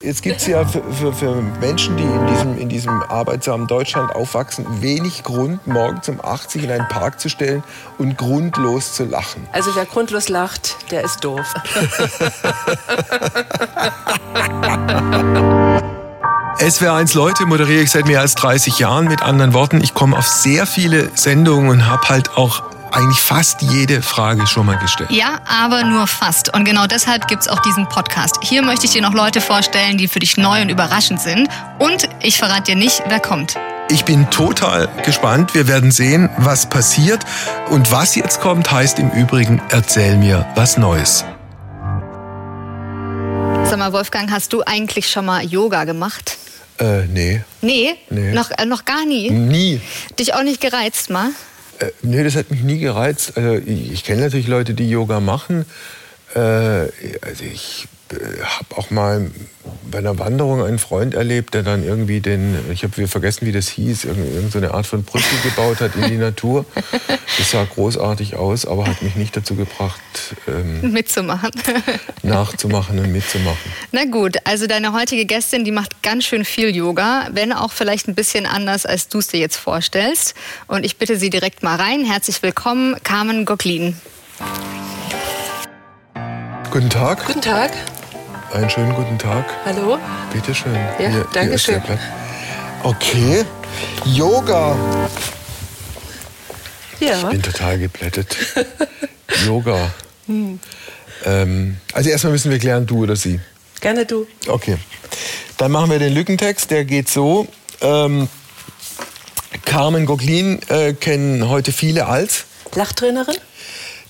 Jetzt gibt es ja für, für, für, Menschen, die in diesem, in diesem arbeitsamen Deutschland aufwachsen, wenig Grund, morgens um 80 in einen Park zu stellen und grundlos zu lachen. Also wer grundlos lacht, der ist doof. SWR1 Leute moderiere ich seit mehr als 30 Jahren. Mit anderen Worten, ich komme auf sehr viele Sendungen und habe halt auch eigentlich fast jede Frage schon mal gestellt. Ja, aber nur fast. Und genau deshalb gibt es auch diesen Podcast. Hier möchte ich dir noch Leute vorstellen, die für dich neu und überraschend sind. Und ich verrate dir nicht, wer kommt. Ich bin total gespannt. Wir werden sehen, was passiert. Und was jetzt kommt, heißt im Übrigen, erzähl mir was Neues. Sag mal, Wolfgang, hast du eigentlich schon mal Yoga gemacht? Äh, nee. Nee? nee. Noch, äh, noch gar nie? Nie. Dich auch nicht gereizt, mal? Äh, nee, das hat mich nie gereizt. Also ich, ich kenne natürlich Leute, die Yoga machen. Äh, also ich äh, habe auch mal bei einer Wanderung einen Freund erlebt, der dann irgendwie den, ich habe vergessen, wie das hieß, irgendeine Art von Brücke gebaut hat in die Natur. Das sah großartig aus, aber hat mich nicht dazu gebracht, ähm, mitzumachen. nachzumachen und mitzumachen. Na gut, also deine heutige Gästin, die macht ganz schön viel Yoga, wenn auch vielleicht ein bisschen anders, als du es dir jetzt vorstellst. Und ich bitte sie direkt mal rein. Herzlich willkommen, Carmen Gocklin. Guten Tag. Guten Tag. Einen schönen guten Tag. Hallo. Bitte schön. Ja, hier, danke hier schön. Okay. Yoga. Ja. Ich bin total geblättet. Yoga. Hm. Ähm, also erstmal müssen wir klären, du oder sie. Gerne du. Okay. Dann machen wir den Lückentext. Der geht so. Ähm, Carmen Goglin äh, kennen heute viele als Lachtrainerin.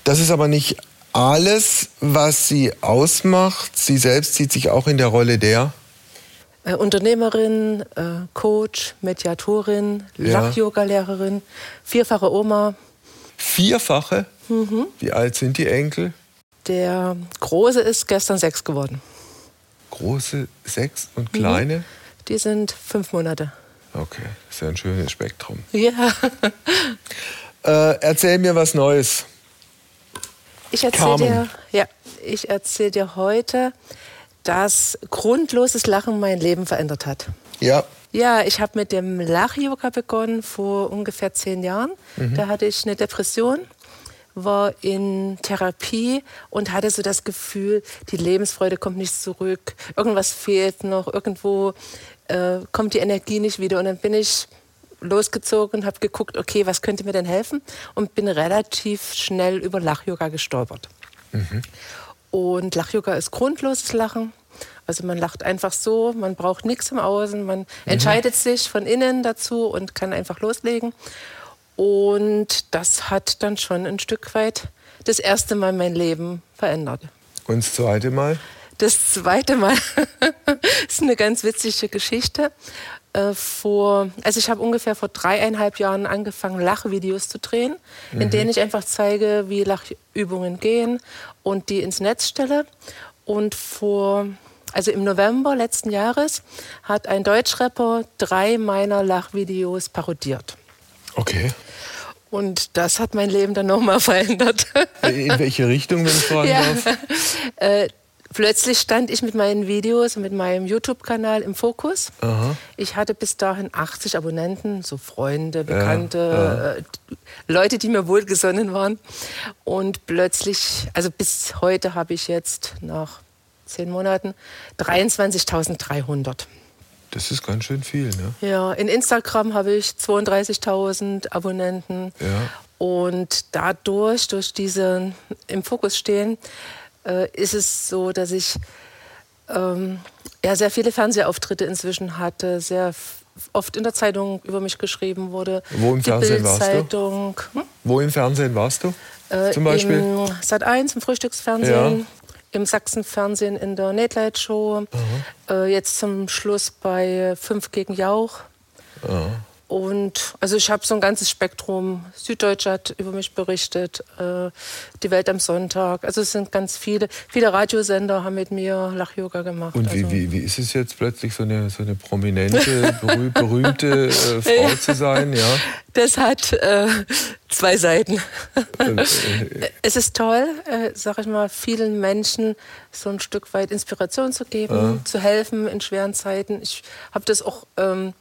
Das ist aber nicht alles, was sie ausmacht. Sie selbst sieht sich auch in der Rolle der äh, Unternehmerin, äh, Coach, Mediatorin, ja. Lach-Yoga-Lehrerin, vierfache Oma. Vierfache? Mhm. Wie alt sind die Enkel? Der Große ist gestern sechs geworden. Große sechs und kleine? Mhm. Die sind fünf Monate. Okay, das ist ja ein schönes Spektrum. Ja. äh, erzähl mir was Neues. Ich erzähle dir, ja, ich erzähle dir heute, dass grundloses Lachen mein Leben verändert hat. Ja. Ja, ich habe mit dem Lach-Yoga begonnen vor ungefähr zehn Jahren. Mhm. Da hatte ich eine Depression, war in Therapie und hatte so das Gefühl, die Lebensfreude kommt nicht zurück, irgendwas fehlt noch, irgendwo äh, kommt die Energie nicht wieder. Und dann bin ich losgezogen und habe geguckt, okay, was könnte mir denn helfen? Und bin relativ schnell über Lach-Yoga gestolpert. Mhm. Und Lach-Yoga ist grundloses Lachen. Also man lacht einfach so, man braucht nichts im Außen, man mhm. entscheidet sich von innen dazu und kann einfach loslegen. Und das hat dann schon ein Stück weit das erste Mal mein Leben verändert. Und das zweite Mal? Das zweite Mal ist eine ganz witzige Geschichte. Äh, vor, also ich habe ungefähr vor dreieinhalb Jahren angefangen, Lachvideos zu drehen, mhm. in denen ich einfach zeige, wie Lachübungen gehen und die ins Netz stelle. Und vor, also im November letzten Jahres hat ein Deutschrapper drei meiner Lachvideos parodiert. Okay. Und das hat mein Leben dann nochmal verändert. In welche Richtung, wenn ich fragen ja. darf? Äh, Plötzlich stand ich mit meinen Videos und mit meinem YouTube-Kanal im Fokus. Aha. Ich hatte bis dahin 80 Abonnenten, so Freunde, Bekannte, ja, ja. Äh, Leute, die mir wohlgesonnen waren. Und plötzlich, also bis heute habe ich jetzt nach zehn Monaten 23.300. Das ist ganz schön viel, ne? Ja, in Instagram habe ich 32.000 Abonnenten. Ja. Und dadurch, durch diese im Fokus stehen, äh, ist es so, dass ich ähm, ja, sehr viele Fernsehauftritte inzwischen hatte, sehr oft in der Zeitung über mich geschrieben wurde. Wo im Fernsehen warst du? Hm? Wo im Fernsehen warst du? Äh, Zum Beispiel? Im Sat 1 im Frühstücksfernsehen. Ja. Im Sachsenfernsehen in der Late Night Show. Äh, jetzt zum Schluss bei 5 gegen Jauch. Aha. Und also ich habe so ein ganzes Spektrum. Süddeutsche hat über mich berichtet, äh, die Welt am Sonntag. Also es sind ganz viele. Viele Radiosender haben mit mir Lach-Yoga gemacht. Und wie, also. wie, wie ist es jetzt plötzlich, so eine, so eine prominente, berüh berühmte äh, Frau zu sein? Ja? Das hat äh, zwei Seiten. Äh, es ist toll, äh, sag ich mal, vielen Menschen so ein Stück weit Inspiration zu geben, Ja. zu helfen in schweren Zeiten. Ich habe das auch ähm,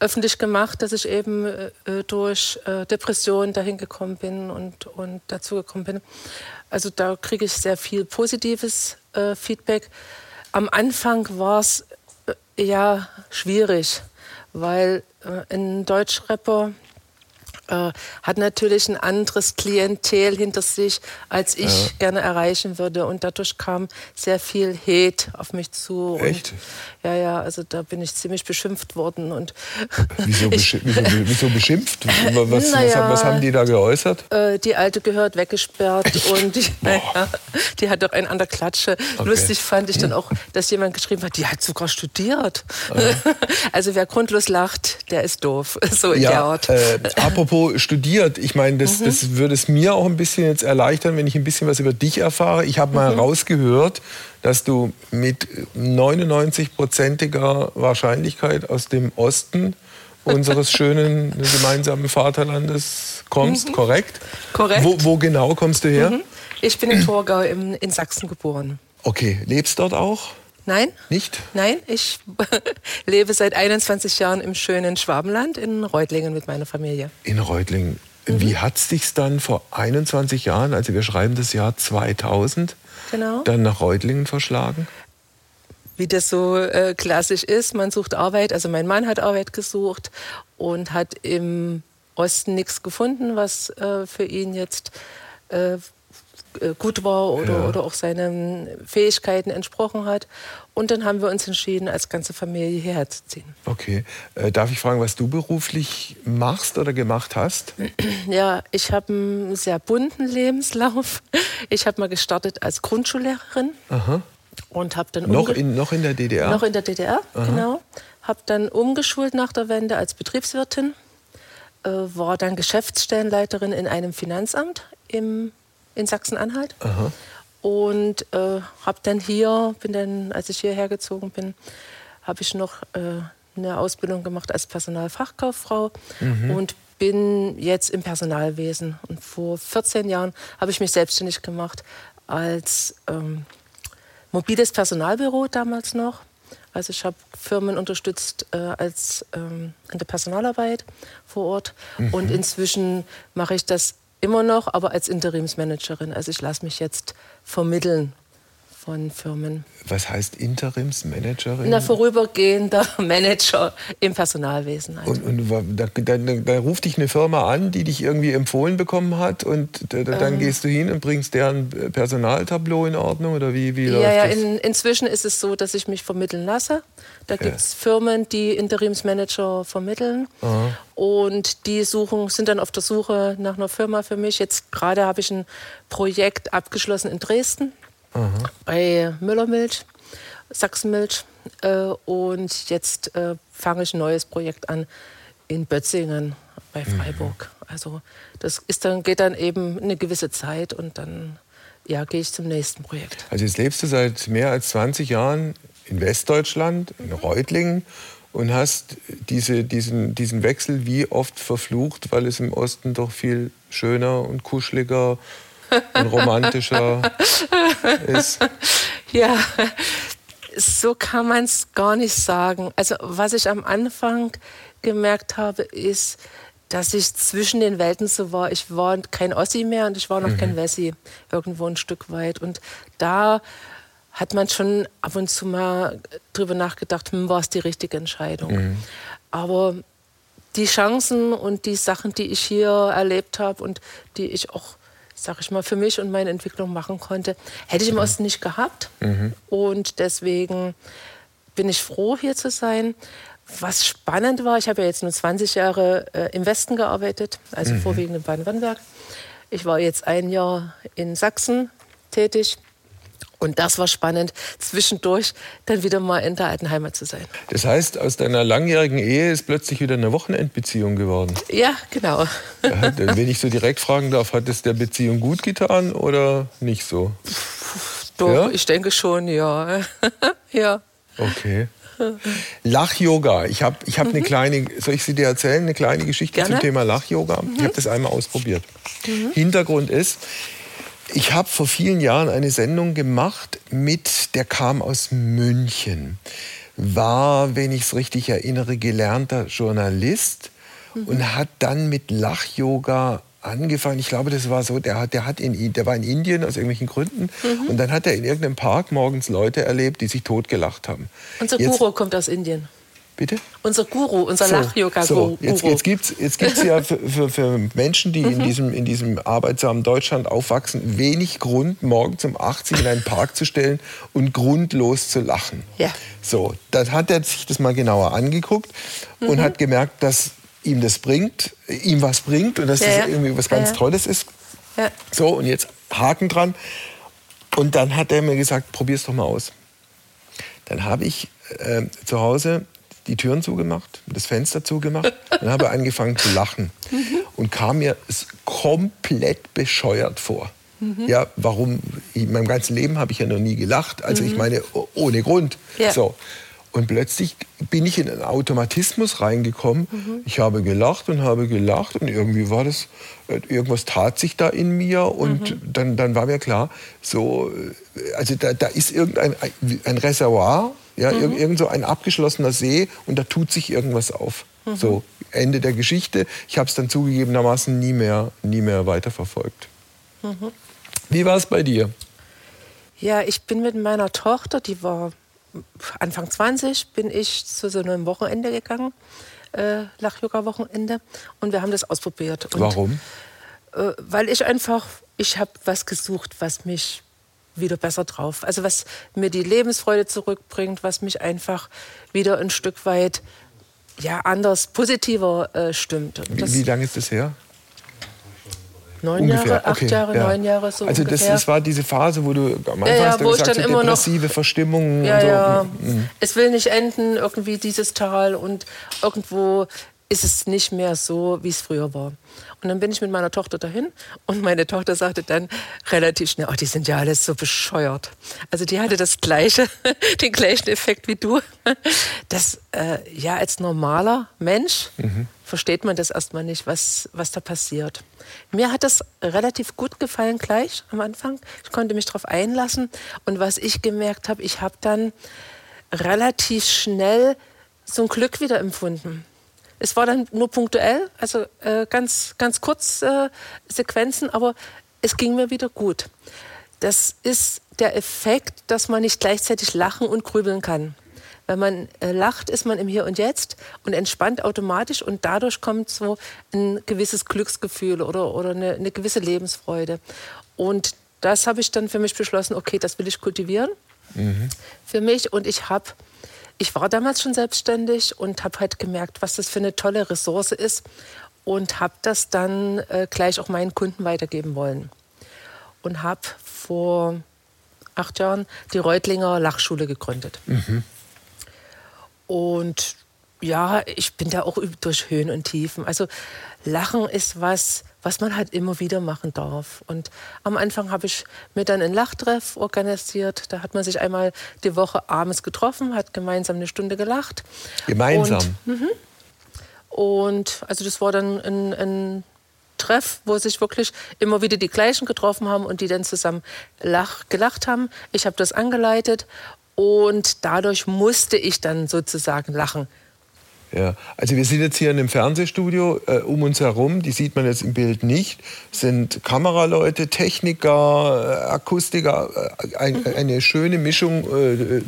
öffentlich gemacht, dass ich eben äh, äh, durch äh, Depressionen dahin gekommen bin und, und dazu gekommen bin. Also da kriege ich sehr viel positives äh, Feedback. Am Anfang war es äh, ja schwierig, weil äh, ein Deutschrapper äh, hat natürlich ein anderes Klientel hinter sich, als ich gerne erreichen würde. Und dadurch kam sehr viel Hate auf mich zu. Echt? Und, ja, ja, also da bin ich ziemlich beschimpft worden. Und wieso, ich, beschi wieso, wieso beschimpft? Was, was, Naja. was haben die da geäußert? äh, die Alte gehört weggesperrt und die, ja, die hat doch einen an der Klatsche. Lustig fand ich dann auch, dass jemand geschrieben hat, die hat sogar studiert. Also wer grundlos lacht, der ist doof. So in der Ja, Art. äh, apropos studiert, ich meine, Mhm. das, das würde es mir auch ein bisschen jetzt erleichtern, wenn ich ein bisschen was über dich erfahre. Ich habe Mhm. mal rausgehört, dass du mit 99-prozentiger Wahrscheinlichkeit aus dem Osten unseres schönen gemeinsamen Vaterlandes kommst, korrekt? Mhm. Korrekt. Wo, wo genau kommst du her? Ich bin in Torgau im, in Sachsen geboren. Okay, lebst dort auch? Nein? Nicht? Nein, ich lebe seit 21 Jahren im schönen Schwabenland in Reutlingen mit meiner Familie. In Reutlingen. Mhm. Wie hat es dich dann vor 21 Jahren, also wir schreiben das Jahr 2000, Genau. dann nach Reutlingen verschlagen? Wie das so äh, klassisch ist, man sucht Arbeit. Also mein Mann hat Arbeit gesucht und hat im Osten nichts gefunden, was äh, für ihn jetzt äh, gut war oder, Ja. oder auch seinen Fähigkeiten entsprochen hat. Und dann haben wir uns entschieden, als ganze Familie hierher zu ziehen. Okay. Äh, darf ich fragen, was du beruflich machst oder gemacht hast? Ja, ich habe einen sehr bunten Lebenslauf. Ich habe mal gestartet als Grundschullehrerin Aha. und habe dann Noch in, noch in der DDR? noch in der DDR, genau. Habe dann umgeschult nach der Wende als Betriebswirtin, äh, war dann Geschäftsstellenleiterin in einem Finanzamt im, in Sachsen-Anhalt. Und äh, habe dann hier, bin dann, als ich hierher gezogen bin, habe ich noch äh, eine Ausbildung gemacht als Personalfachkauffrau und bin jetzt im Personalwesen. Und vor 14 Jahren habe ich mich selbstständig gemacht als ähm, mobiles Personalbüro damals noch. Also ich habe Firmen unterstützt äh, als ähm, in der Personalarbeit vor Ort. Und inzwischen mache ich das immer noch, aber als Interimsmanagerin. Also ich lasse mich jetzt vermitteln von Firmen. Was heißt Interimsmanagerin? Na, vorübergehender Manager im Personalwesen. Halt. und und da, da, da ruft dich eine Firma an, die dich irgendwie empfohlen bekommen hat und da, da, Ähm. dann gehst du hin und bringst deren Personaltableau in Ordnung oder wie, wie Ja, läuft ja, das? in, inzwischen ist es so, dass ich mich vermitteln lasse. Da gibt es Firmen, die Interimsmanager vermitteln. Und die suchen, sind dann auf der Suche nach einer Firma für mich. Jetzt gerade habe ich ein Projekt abgeschlossen in Dresden bei Müllermilch, Sachsenmilch. Äh, und jetzt äh, fange ich ein neues Projekt an in Bötzingen bei Freiburg. Also das ist dann, geht dann eben eine gewisse Zeit und dann ja, gehe ich zum nächsten Projekt. Also jetzt lebst du seit mehr als 20 Jahren in Westdeutschland, in Reutlingen und hast diese, diesen, diesen Wechsel wie oft verflucht, weil es im Osten doch viel schöner und kuscheliger und romantischer ist. Ja, so kann man es gar nicht sagen. Also was ich am Anfang gemerkt habe, ist, dass ich zwischen den Welten so war. Ich war kein Ossi mehr und ich war noch kein Wessi, irgendwo ein Stück weit. Und da hat man schon ab und zu mal drüber nachgedacht, hm, war es die richtige Entscheidung. Aber die Chancen und die Sachen, die ich hier erlebt habe und die ich auch, sag ich mal, für mich und meine Entwicklung machen konnte, hätte ich im Osten nicht gehabt. Und deswegen bin ich froh, hier zu sein. Was spannend war, ich habe ja jetzt nur 20 Jahre äh, im Westen gearbeitet, also vorwiegend in Baden-Württemberg. Ich war jetzt ein Jahr in Sachsen tätig Und das war spannend, zwischendurch dann wieder mal in der alten Heimat zu sein. Das heißt, aus deiner langjährigen Ehe ist plötzlich wieder eine Wochenendbeziehung geworden. Ja, genau. Wenn ich so direkt fragen darf, hat es der Beziehung gut getan oder nicht so? Doch, ja? ich denke schon, ja. ja. Okay. Lach-Yoga. Ich habe ich hab mhm. eine kleine, soll ich sie dir erzählen, eine kleine Geschichte Gerne. zum Thema Lach-Yoga? Mhm. Ich habe das einmal ausprobiert. Mhm. Hintergrund ist, ich habe vor vielen Jahren eine Sendung gemacht mit, der kam aus München, war, wenn ich es richtig erinnere, gelernter Journalist mhm. und hat dann mit Lach-Yoga angefangen. Ich glaube, das war so, der, hat, der, hat in, der war in Indien aus irgendwelchen Gründen mhm. und dann hat er in irgendeinem Park morgens Leute erlebt, die sich totgelacht haben. Unser Guru kommt aus Indien. Bitte? Unser Guru, unser so, Lach-Yoga-Guru. So, jetzt, jetzt gibt es jetzt gibt's ja für, für, für Menschen, die mhm. in, diesem, in diesem arbeitsamen Deutschland aufwachsen, wenig Grund, morgens um 80 in einen Park zu stellen und grundlos zu lachen. Ja. So, dann hat er sich das mal genauer angeguckt mhm. und hat gemerkt, dass ihm das bringt, ihm was bringt und dass ja, das irgendwie was ganz ja, Tolles ist. Ja. So, und jetzt Haken dran. Und dann hat er mir gesagt, probier's doch mal aus. Dann habe ich äh, zu Hause die Türen zugemacht, das Fenster zugemacht und habe angefangen zu lachen mhm. und kam mir komplett bescheuert vor. Mhm. Ja, warum? In meinem ganzen Leben habe ich ja noch nie gelacht. Also mhm. ich meine, ohne Grund. Ja. So. Und plötzlich bin ich in einen Automatismus reingekommen. Mhm. Ich habe gelacht und habe gelacht und irgendwie war das, äh, irgendwas tat sich da in mir und mhm. dann, dann war mir klar, so, äh, also da, da ist irgendein ein Reservoir, ja, mhm. irgend so ein abgeschlossener See und da tut sich irgendwas auf. Mhm. So, Ende der Geschichte. Ich habe es dann zugegebenermaßen nie mehr, nie mehr weiterverfolgt. Mhm. Wie war es bei dir? Ja, ich bin mit meiner Tochter, die war Anfang 20, bin ich zu so einem Wochenende gegangen, äh, Lach-Yoga-Wochenende, und wir haben das ausprobiert. Und, Warum? Äh, weil ich einfach, ich habe was gesucht, was mich wieder besser drauf. Also was mir die Lebensfreude zurückbringt, was mich einfach wieder ein Stück weit ja, anders, positiver äh, stimmt. Wie, wie lange ist das her? Neun ungefähr. Jahre, acht okay, Jahre, ja. neun Jahre so Also das, das, war diese Phase, wo du am Anfang ja, ja, wo gesagt, ich dann so depressive noch, Verstimmungen ja, und so. Ja. Mhm. Es will nicht enden, irgendwie dieses Tal und irgendwo ist es nicht mehr so, wie es früher war. Und dann bin ich mit meiner Tochter dahin und meine Tochter sagte dann relativ schnell, oh, die sind ja alles so bescheuert. Also die hatte das gleiche, den gleichen Effekt wie du. Das, äh, ja, als normaler Mensch mhm. versteht man das erstmal nicht, was, was da passiert. Mir hat das relativ gut gefallen gleich am Anfang. Ich konnte mich darauf einlassen. Und was ich gemerkt habe, ich habe dann relativ schnell so ein Glück wieder empfunden. Es war dann nur punktuell, also äh, ganz, ganz kurz äh, Sequenzen, aber es ging mir wieder gut. Das ist der Effekt, dass man nicht gleichzeitig lachen und grübeln kann. Wenn man äh, lacht, ist man im Hier und Jetzt und entspannt automatisch und dadurch kommt so ein gewisses Glücksgefühl oder, oder eine, eine gewisse Lebensfreude. Und das habe ich dann für mich beschlossen, okay, das will ich kultivieren mhm. für mich und ich habe ich war damals schon selbstständig und habe halt gemerkt, was das für eine tolle Ressource ist und habe das dann äh, gleich auch meinen Kunden weitergeben wollen. Und habe vor acht Jahren die Reutlinger Lachschule gegründet. Mhm. Und ja, ich bin da auch durch Höhen und Tiefen. Also Lachen ist was, was man halt immer wieder machen darf. Und am Anfang habe ich mir dann einen Lachtreff organisiert. Da hat man sich einmal die Woche abends getroffen, hat gemeinsam eine Stunde gelacht. Gemeinsam? Und, mhm. und also das war dann ein, ein Treff, wo sich wirklich immer wieder die gleichen getroffen haben und die dann zusammen lach, gelacht haben. Ich habe das angeleitet und dadurch musste ich dann sozusagen lachen. Ja, also wir sind jetzt hier in einem Fernsehstudio äh, um uns herum, die sieht man jetzt im Bild nicht, sind Kameraleute, Techniker, äh, Akustiker, äh, ein, mhm. eine schöne Mischung äh,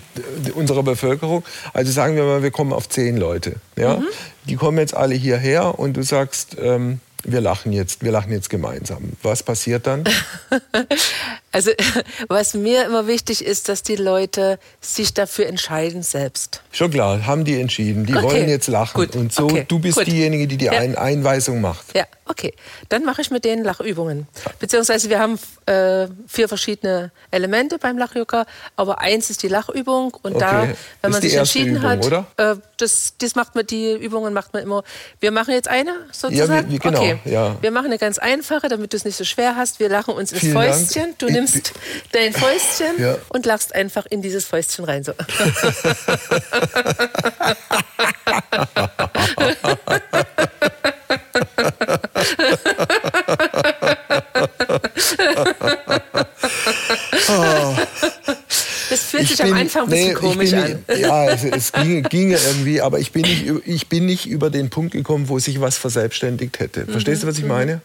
unserer Bevölkerung. Also sagen wir mal, wir kommen auf zehn Leute. Ja? Mhm. Die kommen jetzt alle hierher und du sagst, ähm, wir lachen jetzt, wir lachen jetzt gemeinsam. Was passiert dann? also, was mir immer wichtig ist, dass die Leute sich dafür entscheiden selbst. Schon klar, haben die entschieden. Die okay. wollen jetzt lachen. Gut. Und so, okay. du bist Gut. diejenige, die die ja. Ein Einweisung macht. Ja, Okay, dann mache ich mit denen Lachübungen. Beziehungsweise wir haben äh, vier verschiedene Elemente beim Lach-Yoga, aber eins ist die Lachübung und Okay. da, wenn man ist die sich entschieden Übung, hat? Äh, das, das macht man, die Übungen macht man immer. Wir machen jetzt eine sozusagen. wir- genau, okay. ja. Wir machen eine ganz einfache, damit du es nicht so schwer hast. Wir lachen uns ins Vielen Dank. Fäustchen. Du Ich- nimmst dein Fäustchen Ja. und lachst einfach in dieses Fäustchen rein. So. Das fühlt sich am Anfang ein bisschen nee, ich komisch bin an. Ja, es, es ginge, ginge irgendwie, aber ich bin, nicht, ich bin nicht über den Punkt gekommen, wo sich was verselbstständigt hätte. Verstehst du, was ich meine?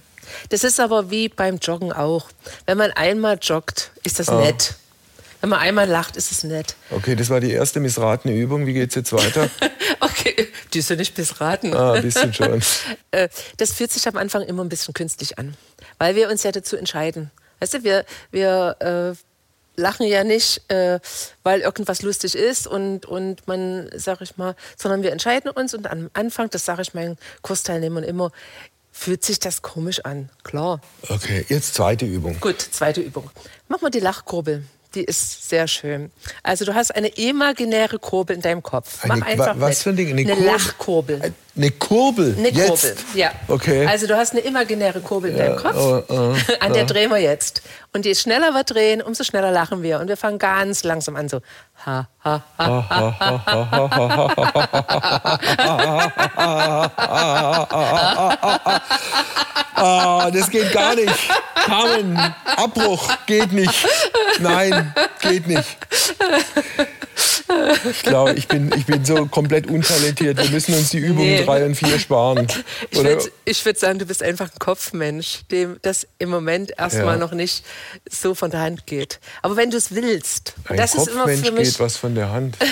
Das ist aber wie beim Joggen auch. Wenn man einmal joggt, ist das nett. Wenn man einmal lacht, ist es nett. Okay, das war die erste missratene Übung. Wie geht's jetzt weiter? Okay, die ist ja nicht missraten. Ah, ein bisschen schon. Äh, Das fühlt sich am Anfang immer ein bisschen künstlich an, weil wir uns ja dazu entscheiden. Weißt du, wir, wir äh, lachen ja nicht, äh, weil irgendwas lustig ist und, und man, sag ich mal, sondern wir entscheiden uns und am Anfang, das sage ich meinen Kursteilnehmern immer, fühlt sich das komisch an. Klar. Okay, jetzt zweite Übung. Gut, zweite Übung. Mach mal die Lachkurbel. Die ist sehr schön. Also du hast eine imaginäre Kurbel in deinem Kopf. Mach Eine- einfach wa- was mit. für ein Ding? Eine Eine, Kurbel? Lachkurbel. Eine Kurbel. Eine jetzt. Kurbel, ja. Okay. Also du hast eine imaginäre Kurbel in deinem Kopf. oh, oh, An der drehen wir jetzt. Und je schneller wir drehen, umso schneller lachen wir. Und wir fangen ganz langsam an, so ha, ha, ha, Ah, das geht gar nicht. Carmen, Abbruch, geht nicht. Nein, geht nicht. Ich glaube, ich bin, ich bin so komplett untalentiert. Wir müssen uns die Übungen Nee. Drei und vier sparen. Ich würde würd sagen, du bist einfach ein Kopfmensch, dem das im Moment erstmal Ja. noch nicht so von der Hand geht. Aber wenn du es willst, Ein das ist immer Kopfmensch für mich, geht was von der Hand.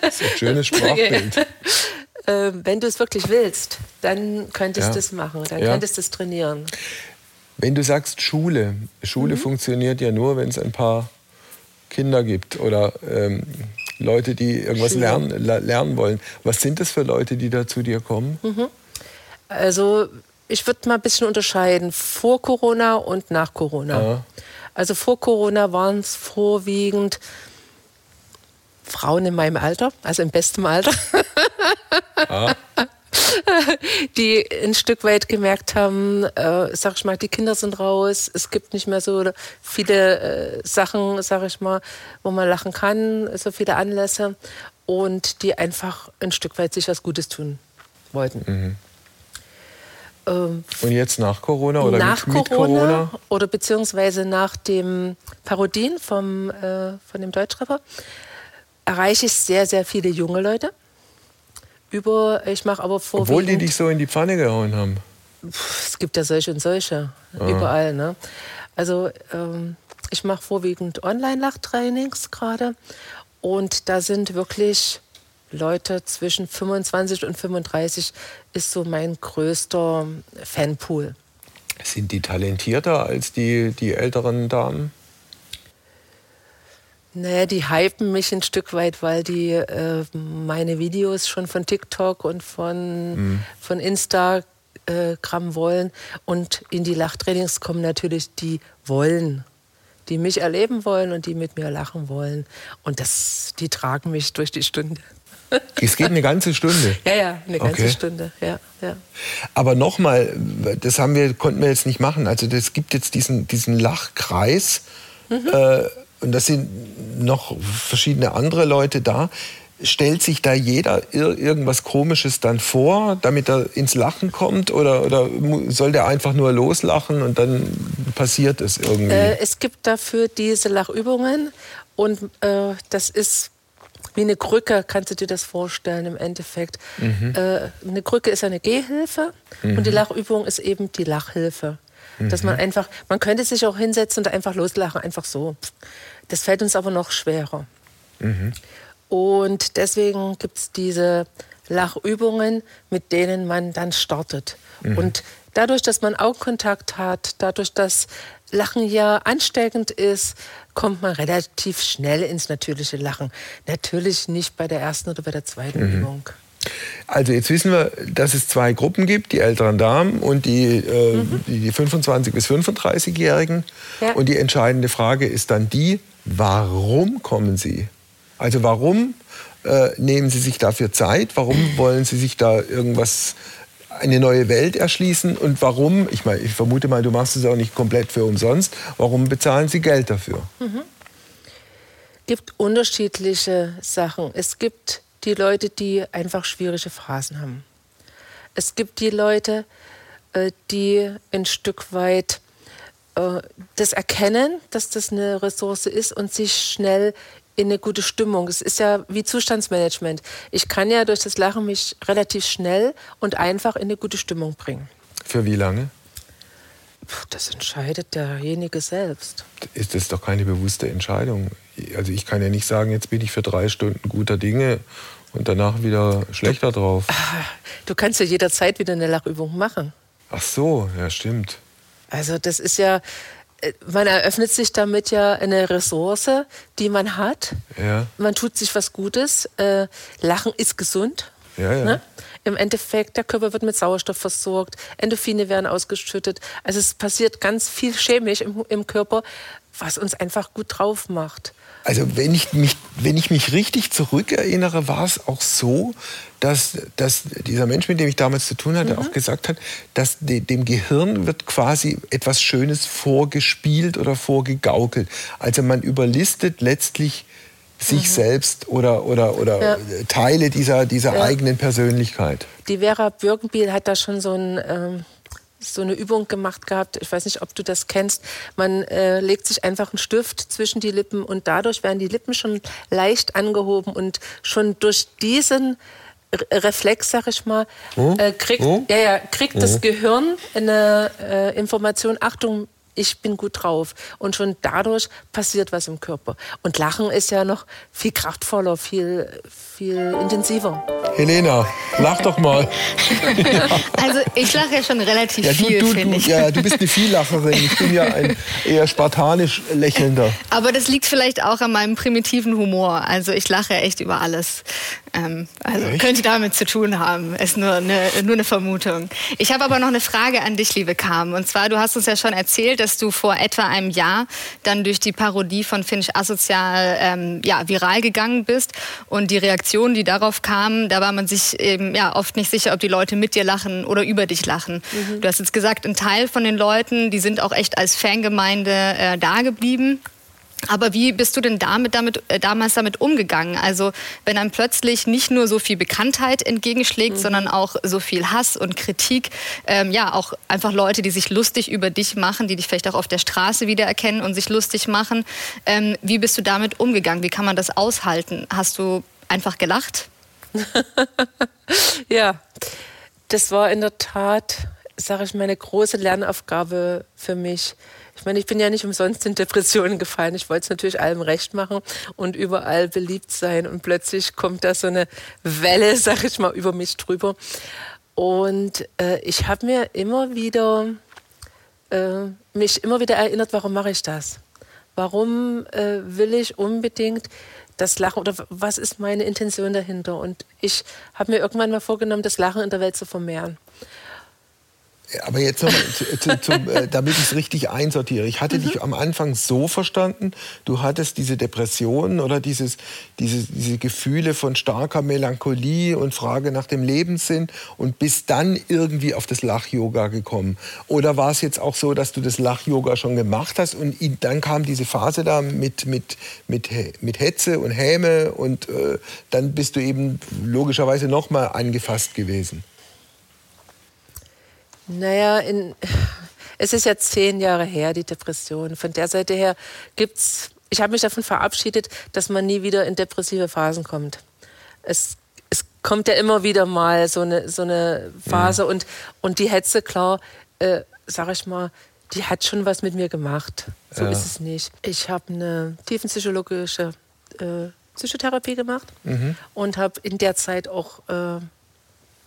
Das ist ein schönes Sprachbild. äh, wenn du es wirklich willst, dann könntest Ja. du es machen, dann Ja. könntest du es trainieren. Wenn du sagst Schule, Mhm. Schule funktioniert ja nur, wenn es ein paar Kinder gibt oder ähm, Leute, die irgendwas Schüler. lernen, lernen wollen. Was sind das für Leute, die da zu dir kommen? Also ich würde mal ein bisschen unterscheiden, vor Corona und nach Corona. Ja. Also vor Corona waren es vorwiegend Frauen in meinem Alter, also im besten Alter, die ein Stück weit gemerkt haben, äh, sag ich mal, die Kinder sind raus, es gibt nicht mehr so viele äh, Sachen, sag ich mal, wo man lachen kann, so viele Anlässe und die einfach ein Stück weit sich was Gutes tun wollten. Ähm, Und jetzt nach Corona oder nach mit, mit Corona, Corona? oder beziehungsweise nach dem Parodien vom, äh, von dem Deutschrapper erreiche ich sehr, sehr viele junge Leute. Über, ich mache aber vorwiegend... Obwohl die dich so in die Pfanne gehauen haben. es gibt ja solche und solche, überall. Ne? Also ähm, ich mache vorwiegend Online-Lachtrainings gerade und da sind wirklich Leute zwischen 25 und 35 ist so mein größter Fanpool. Sind die talentierter als die, die älteren Damen? Naja, die hypen mich ein Stück weit, weil die äh, meine Videos schon von TikTok und von, von Instagram wollen. Und in die Lachtrainings kommen natürlich die wollen, die mich erleben wollen und die mit mir lachen wollen. Und das, die tragen mich durch die Stunde. Es geht eine ganze Stunde. Ja, ja, eine ganze Okay. Stunde. Ja, ja. Aber nochmal, das haben wir, konnten wir jetzt nicht machen. Also es gibt jetzt diesen, diesen Lachkreis Mhm. äh, und das sind noch verschiedene andere Leute da. Stellt sich da jeder ir irgendwas Komisches dann vor, damit er ins Lachen kommt? Oder, oder soll der einfach nur loslachen und dann passiert es irgendwie? Äh, es gibt dafür diese Lachübungen und äh, das ist wie eine Krücke, kannst du dir das vorstellen im Endeffekt. Äh, eine Krücke ist eine Gehhilfe und die Lachübung ist eben die Lachhilfe. Dass man einfach, man könnte sich auch hinsetzen und einfach loslachen, einfach so. Das fällt uns aber noch schwerer. Und deswegen gibt es diese Lachübungen, mit denen man dann startet. Und dadurch, dass man Augenkontakt hat, dadurch, dass Lachen ja ansteckend ist, kommt man relativ schnell ins natürliche Lachen. Natürlich nicht bei der ersten oder bei der zweiten Übung. Also jetzt wissen wir, dass es zwei Gruppen gibt, die älteren Damen und die, äh, mhm. die 25- bis 35-Jährigen. Ja. Und die entscheidende Frage ist dann die, warum kommen sie? Also warum äh, nehmen sie sich dafür Zeit? Warum wollen sie sich da irgendwas eine neue Welt erschließen und warum, ich meine, ich vermute mal, du machst es auch nicht komplett für umsonst, warum bezahlen sie Geld dafür? Mhm. Es gibt unterschiedliche Sachen. Es gibt die Leute, die einfach schwierige Phasen haben. Es gibt die Leute, äh, die ein Stück weit äh, das erkennen, dass das eine Ressource ist und sich schnell in eine gute Stimmung. Es ist ja wie Zustandsmanagement. Ich kann ja durch das Lachen mich relativ schnell und einfach in eine gute Stimmung bringen. Für wie lange? Das entscheidet derjenige selbst. Ist das doch keine bewusste Entscheidung? Also ich kann ja nicht sagen, jetzt bin ich für drei Stunden guter Dinge und danach wieder schlechter drauf. Ah, du kannst ja jederzeit wieder eine Lachübung machen. Ach so, ja stimmt. Also das ist ja, äh, man eröffnet sich damit ja eine Ressource, die man hat. Ja. Man tut sich was Gutes. Äh, Lachen ist gesund. Ja, ja. Ne? Im Endeffekt, der Körper wird mit Sauerstoff versorgt, Endorphine werden ausgeschüttet. Also es passiert ganz viel chemisch im, im Körper, was uns einfach gut drauf macht. Also wenn ich mich, wenn ich mich richtig zurückerinnere, war es auch so, dass, dass dieser Mensch, mit dem ich damals zu tun hatte, mhm. auch gesagt hat, dass de, dem Gehirn wird quasi etwas Schönes vorgespielt oder vorgegaukelt. Also man überlistet letztlich sich mhm. selbst oder, oder, oder ja. Teile dieser, dieser ja. eigenen Persönlichkeit. Die Vera Birkenbiel hat da schon so ein... Ähm so eine Übung gemacht gehabt. Ich weiß nicht, ob du das kennst. Man äh, legt sich einfach einen Stift zwischen die Lippen und dadurch werden die Lippen schon leicht angehoben und schon durch diesen Reflex, sag ich mal, hm? äh, kriegt, hm? ja, ja, kriegt hm? das Gehirn eine äh, Information, Achtung, ich bin gut drauf. Und schon dadurch passiert was im Körper. Und Lachen ist ja noch viel kraftvoller, viel, viel intensiver. Helena, lach doch mal. Also ich lache ja schon relativ ja, du, viel, finde ich. Ja, du bist eine Viellacherin. Ich bin ja ein eher spartanisch lächelnder. Aber das liegt vielleicht auch an meinem primitiven Humor. Also ich lache echt über alles. Ähm, also echt? könnte damit zu tun haben. Ist nur eine, nur eine Vermutung. Ich habe aber noch eine Frage an dich, liebe Carmen. Und zwar, du hast uns ja schon erzählt, dass du vor etwa einem Jahr dann durch die Parodie von Finch Asozial ähm, ja, viral gegangen bist. Und die Reaktionen, die darauf kamen, da war man sich eben ja, oft nicht sicher, ob die Leute mit dir lachen oder über dich lachen. Mhm. Du hast jetzt gesagt, ein Teil von den Leuten, die sind auch echt als Fangemeinde äh, da geblieben. Aber wie bist du denn damit, damit, äh, damals damit umgegangen? Also wenn einem plötzlich nicht nur so viel Bekanntheit entgegenschlägt, mhm. sondern auch so viel Hass und Kritik, ähm, ja auch einfach Leute, die sich lustig über dich machen, die dich vielleicht auch auf der Straße wiedererkennen und sich lustig machen. Ähm, wie bist du damit umgegangen? Wie kann man das aushalten? Hast du einfach gelacht? ja, das war in der Tat, sage ich, meine große Lernaufgabe für mich ich meine, ich bin ja nicht umsonst in Depressionen gefallen. Ich wollte es natürlich allem recht machen und überall beliebt sein. Und plötzlich kommt da so eine Welle, sag ich mal, über mich drüber. Und äh, ich habe mir immer wieder, äh, mich immer wieder erinnert, warum mache ich das? Warum äh, will ich unbedingt das Lachen oder was ist meine Intention dahinter? Und ich habe mir irgendwann mal vorgenommen, das Lachen in der Welt zu vermehren. Aber jetzt nochmal, zu, zu, äh, damit ich es richtig einsortiere. Ich hatte mhm. dich am Anfang so verstanden, du hattest diese Depressionen oder dieses, diese, diese Gefühle von starker Melancholie und Frage nach dem Lebenssinn und bist dann irgendwie auf das Lach-Yoga gekommen. Oder war es jetzt auch so, dass du das Lach-Yoga schon gemacht hast und dann kam diese Phase da mit, mit, mit, mit Hetze und Häme und äh, dann bist du eben logischerweise nochmal angefasst gewesen? Naja, in, es ist ja zehn Jahre her, die Depression. Von der Seite her gibt's, ich habe mich davon verabschiedet, dass man nie wieder in depressive Phasen kommt. Es, es kommt ja immer wieder mal so eine, so eine Phase ja. und, und die Hetze, klar, äh, sag ich mal, die hat schon was mit mir gemacht. So ja. ist es nicht. Ich habe eine tiefenpsychologische äh, Psychotherapie gemacht mhm. und habe in der Zeit auch äh,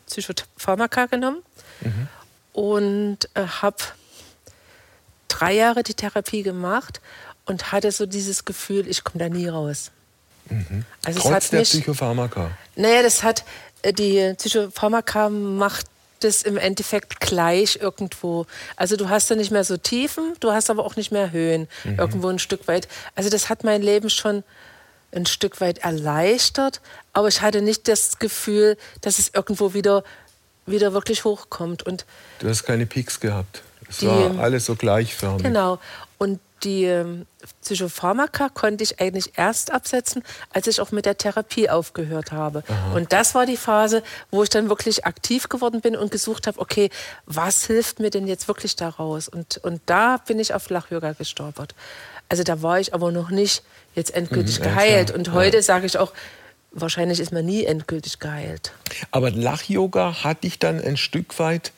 Psychopharmaka genommen. Mhm und äh, habe drei Jahre die Therapie gemacht und hatte so dieses Gefühl, ich komme da nie raus. Mhm. Also Trotz der mich, Psychopharmaka? Naja, das hat, die Psychopharmaka macht das im Endeffekt gleich irgendwo. Also du hast da nicht mehr so Tiefen, du hast aber auch nicht mehr Höhen mhm. irgendwo ein Stück weit. Also das hat mein Leben schon ein Stück weit erleichtert, aber ich hatte nicht das Gefühl, dass es irgendwo wieder, wieder wirklich hochkommt. Und du hast keine Peaks gehabt. Es die, war alles so gleichförmig. Genau. Und die ähm, Psychopharmaka konnte ich eigentlich erst absetzen, als ich auch mit der Therapie aufgehört habe. Aha. Und das war die Phase, wo ich dann wirklich aktiv geworden bin und gesucht habe, okay, was hilft mir denn jetzt wirklich daraus? Und, und da bin ich auf Lach-Yoga gestolpert. Also da war ich aber noch nicht jetzt endgültig mhm, geheilt. Ja, und heute ja. sage ich auch, wahrscheinlich ist man nie endgültig geheilt. Aber Lach-Yoga hat dich dann ein Stück weit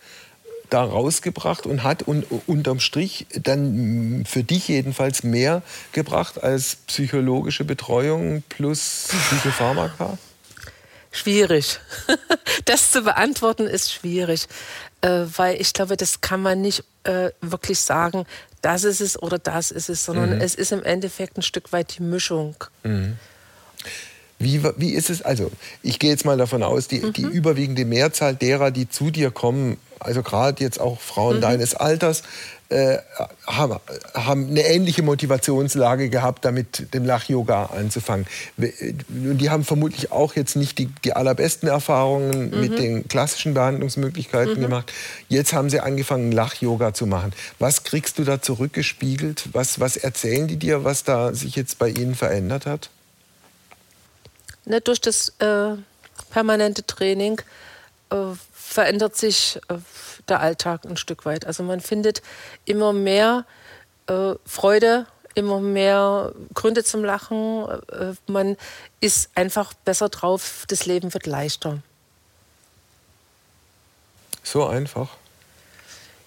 da rausgebracht und hat un unterm Strich dann für dich jedenfalls mehr gebracht als psychologische Betreuung plus Psychopharmaka? Schwierig. Das zu beantworten ist schwierig, äh, weil ich glaube, das kann man nicht äh, wirklich sagen, das ist es oder das ist es, sondern mhm. es ist im Endeffekt ein Stück weit die Mischung. Mhm. Wie, wie ist es, also ich gehe jetzt mal davon aus, die, mhm. die überwiegende Mehrzahl derer, die zu dir kommen, also gerade jetzt auch Frauen mhm. deines Alters, äh, haben, haben eine ähnliche Motivationslage gehabt, damit dem Lach-Yoga anzufangen. Und die haben vermutlich auch jetzt nicht die, die allerbesten Erfahrungen mhm. mit den klassischen Behandlungsmöglichkeiten mhm. gemacht. Jetzt haben sie angefangen, Lach-Yoga zu machen. Was kriegst du da zurückgespiegelt? Was, was erzählen die dir, was da sich jetzt bei ihnen verändert hat? Ne, durch das äh, permanente Training äh, verändert sich äh, der Alltag ein Stück weit. Also man findet immer mehr äh, Freude, immer mehr Gründe zum Lachen. Äh, man ist einfach besser drauf, das Leben wird leichter. So einfach?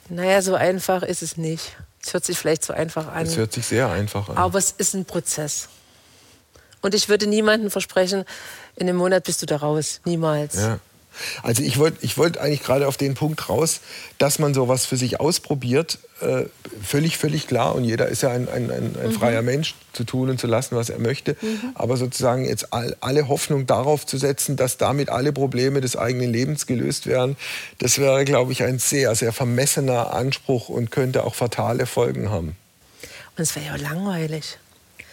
Naja, so einfach ist es nicht. Es hört sich vielleicht so einfach an. Es hört sich sehr einfach an. Aber es ist ein Prozess. Und ich würde niemandem versprechen, in einem Monat bist du da raus. Niemals. Ja. Also ich wollte ich wollt eigentlich gerade auf den Punkt raus, dass man sowas für sich ausprobiert, äh, völlig, völlig klar. Und jeder ist ja ein, ein, ein, ein mhm. freier Mensch, zu tun und zu lassen, was er möchte. Mhm. Aber sozusagen jetzt all, alle Hoffnung darauf zu setzen, dass damit alle Probleme des eigenen Lebens gelöst werden, das wäre, glaube ich, ein sehr, sehr vermessener Anspruch und könnte auch fatale Folgen haben. Und es wäre ja langweilig.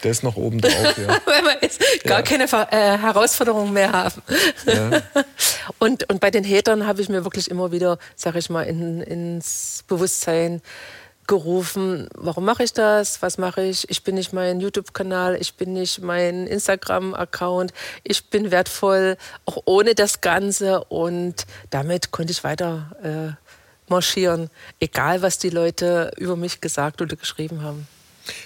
Das noch oben drauf, ja. Wenn wir jetzt gar ja. keine äh, Herausforderungen mehr haben. Ja. und, und bei den Hatern habe ich mir wirklich immer wieder, sag ich mal, in, ins Bewusstsein gerufen, warum mache ich das, was mache ich, ich bin nicht mein YouTube-Kanal, ich bin nicht mein Instagram-Account, ich bin wertvoll, auch ohne das Ganze und damit konnte ich weiter äh, marschieren, egal was die Leute über mich gesagt oder geschrieben haben.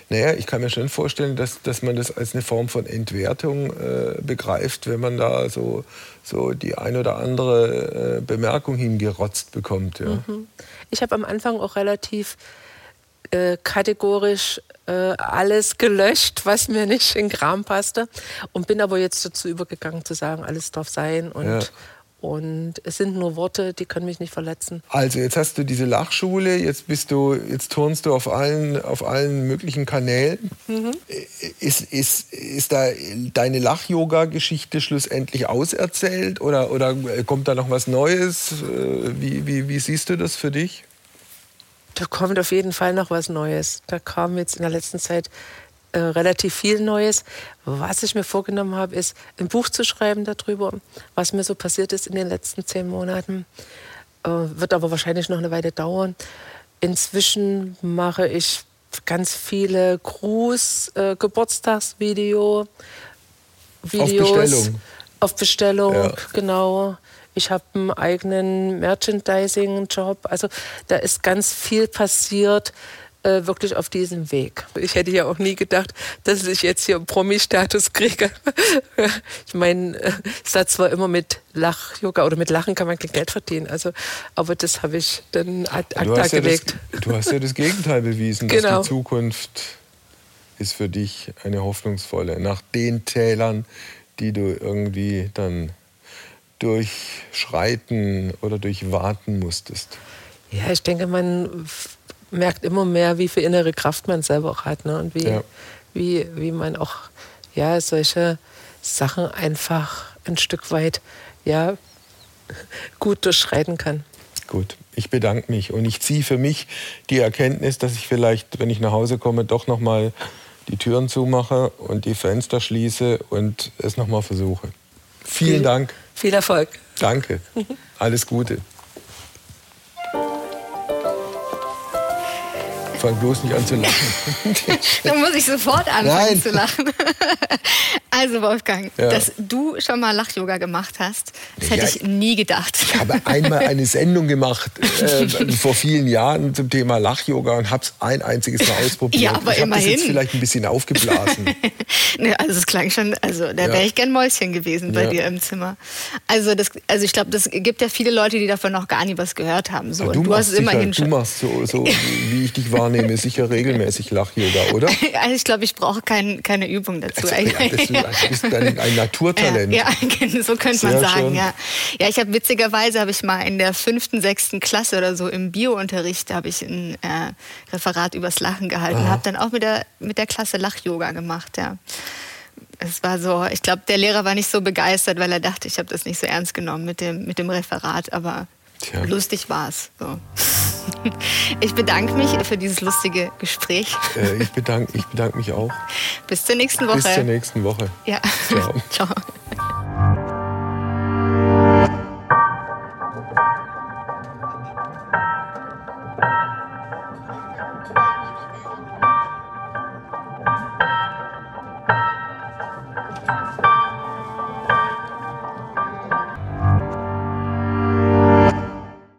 Naja, ich kann mir schon vorstellen, dass, dass man das als eine Form von Entwertung äh, begreift, wenn man da so, so die ein oder andere äh, Bemerkung hingerotzt bekommt. Ja. Mhm. Ich habe am Anfang auch relativ äh, kategorisch äh, alles gelöscht, was mir nicht in Kram passte und bin aber jetzt dazu übergegangen zu sagen, alles darf sein und ja. Und es sind nur Worte, die können mich nicht verletzen. Also jetzt hast du diese Lachschule, jetzt bist du, jetzt turnst du auf allen, auf allen möglichen Kanälen. Mhm. Ist, ist, ist da deine Lach-Yoga-Geschichte schlussendlich auserzählt oder, oder kommt da noch was Neues? Wie, wie, wie siehst du das für dich? Da kommt auf jeden Fall noch was Neues. Da kam jetzt in der letzten Zeit äh, relativ viel Neues. Was ich mir vorgenommen habe, ist ein Buch zu schreiben darüber, was mir so passiert ist in den letzten zehn Monaten. Äh, wird aber wahrscheinlich noch eine Weile dauern. Inzwischen mache ich ganz viele Gruß-Geburtstagsvideo. Äh, auf Bestellung. Auf Bestellung, ja. genau. Ich habe einen eigenen Merchandising-Job. Also da ist ganz viel passiert äh, wirklich auf diesem Weg. Ich hätte ja auch nie gedacht, dass ich jetzt hier Promi-Status kriege. ich meine, äh, es hat zwar immer mit Lach-Yoga oder mit Lachen kann man kein Geld verdienen. Also, aber das habe ich dann ad acta gelegt. Ja das, du hast ja das Gegenteil bewiesen, genau. dass die genau. Zukunft ist für dich eine hoffnungsvolle. Nach den Tälern, die du irgendwie dann durchschreiten oder durchwarten musstest. Ja, ich denke, man merkt immer mehr, wie viel innere Kraft man selber auch hat. Ne? Und wie, ja. wie, wie man auch ja, solche Sachen einfach ein Stück weit ja, gut durchschreiten kann. Gut, ich bedanke mich und ich ziehe für mich die Erkenntnis, dass ich vielleicht, wenn ich nach Hause komme, doch noch mal die Türen zumache und die Fenster schließe und es noch mal versuche. Vielen viel, Dank. Viel Erfolg. Danke. Alles Gute. Fang bloß nicht an zu lachen. Dann muss ich sofort anfangen Nein. zu lachen. Also Wolfgang, ja. dass du schon mal Lach-Yoga gemacht hast, das hätte ja, ich nie gedacht. Ich habe einmal eine Sendung gemacht äh, vor vielen Jahren zum Thema Lach-Yoga und habe es ein einziges Mal ausprobiert. Ja, aber ich immerhin. Das jetzt vielleicht ein bisschen aufgeblasen. ne, also es klang schon, also da wäre ich gern Mäuschen gewesen bei dir im Zimmer. Also, das, also ich glaube, das gibt ja viele Leute, die davon noch gar nie was gehört haben. So. du, du hast es immerhin schon. Du machst so, so wie ich dich wahrnehme, sicher regelmäßig Lach-Yoga, oder? Also ich glaube, ich brauche kein, keine Übung dazu. Also, ja, du bist ein, ein Naturtalent. Ja, ja, so könnte man sagen. Ja, ja ich habe witzigerweise habe ich mal in der fünften, sechsten Klasse oder so im Biounterricht habe ich ein äh, Referat übers Lachen gehalten. Habe dann auch mit der mit der Klasse Lach-Yoga gemacht. Ja. Es war so, ich glaube, der Lehrer war nicht so begeistert, weil er dachte, ich habe das nicht so ernst genommen mit dem, mit dem Referat, aber Tja. lustig war es. So. Ich bedanke mich für dieses lustige Gespräch. Äh, ich bedanke ich bedank mich auch. Bis zur nächsten Woche. Bis zur nächsten Woche. Ja. Ciao. Ciao.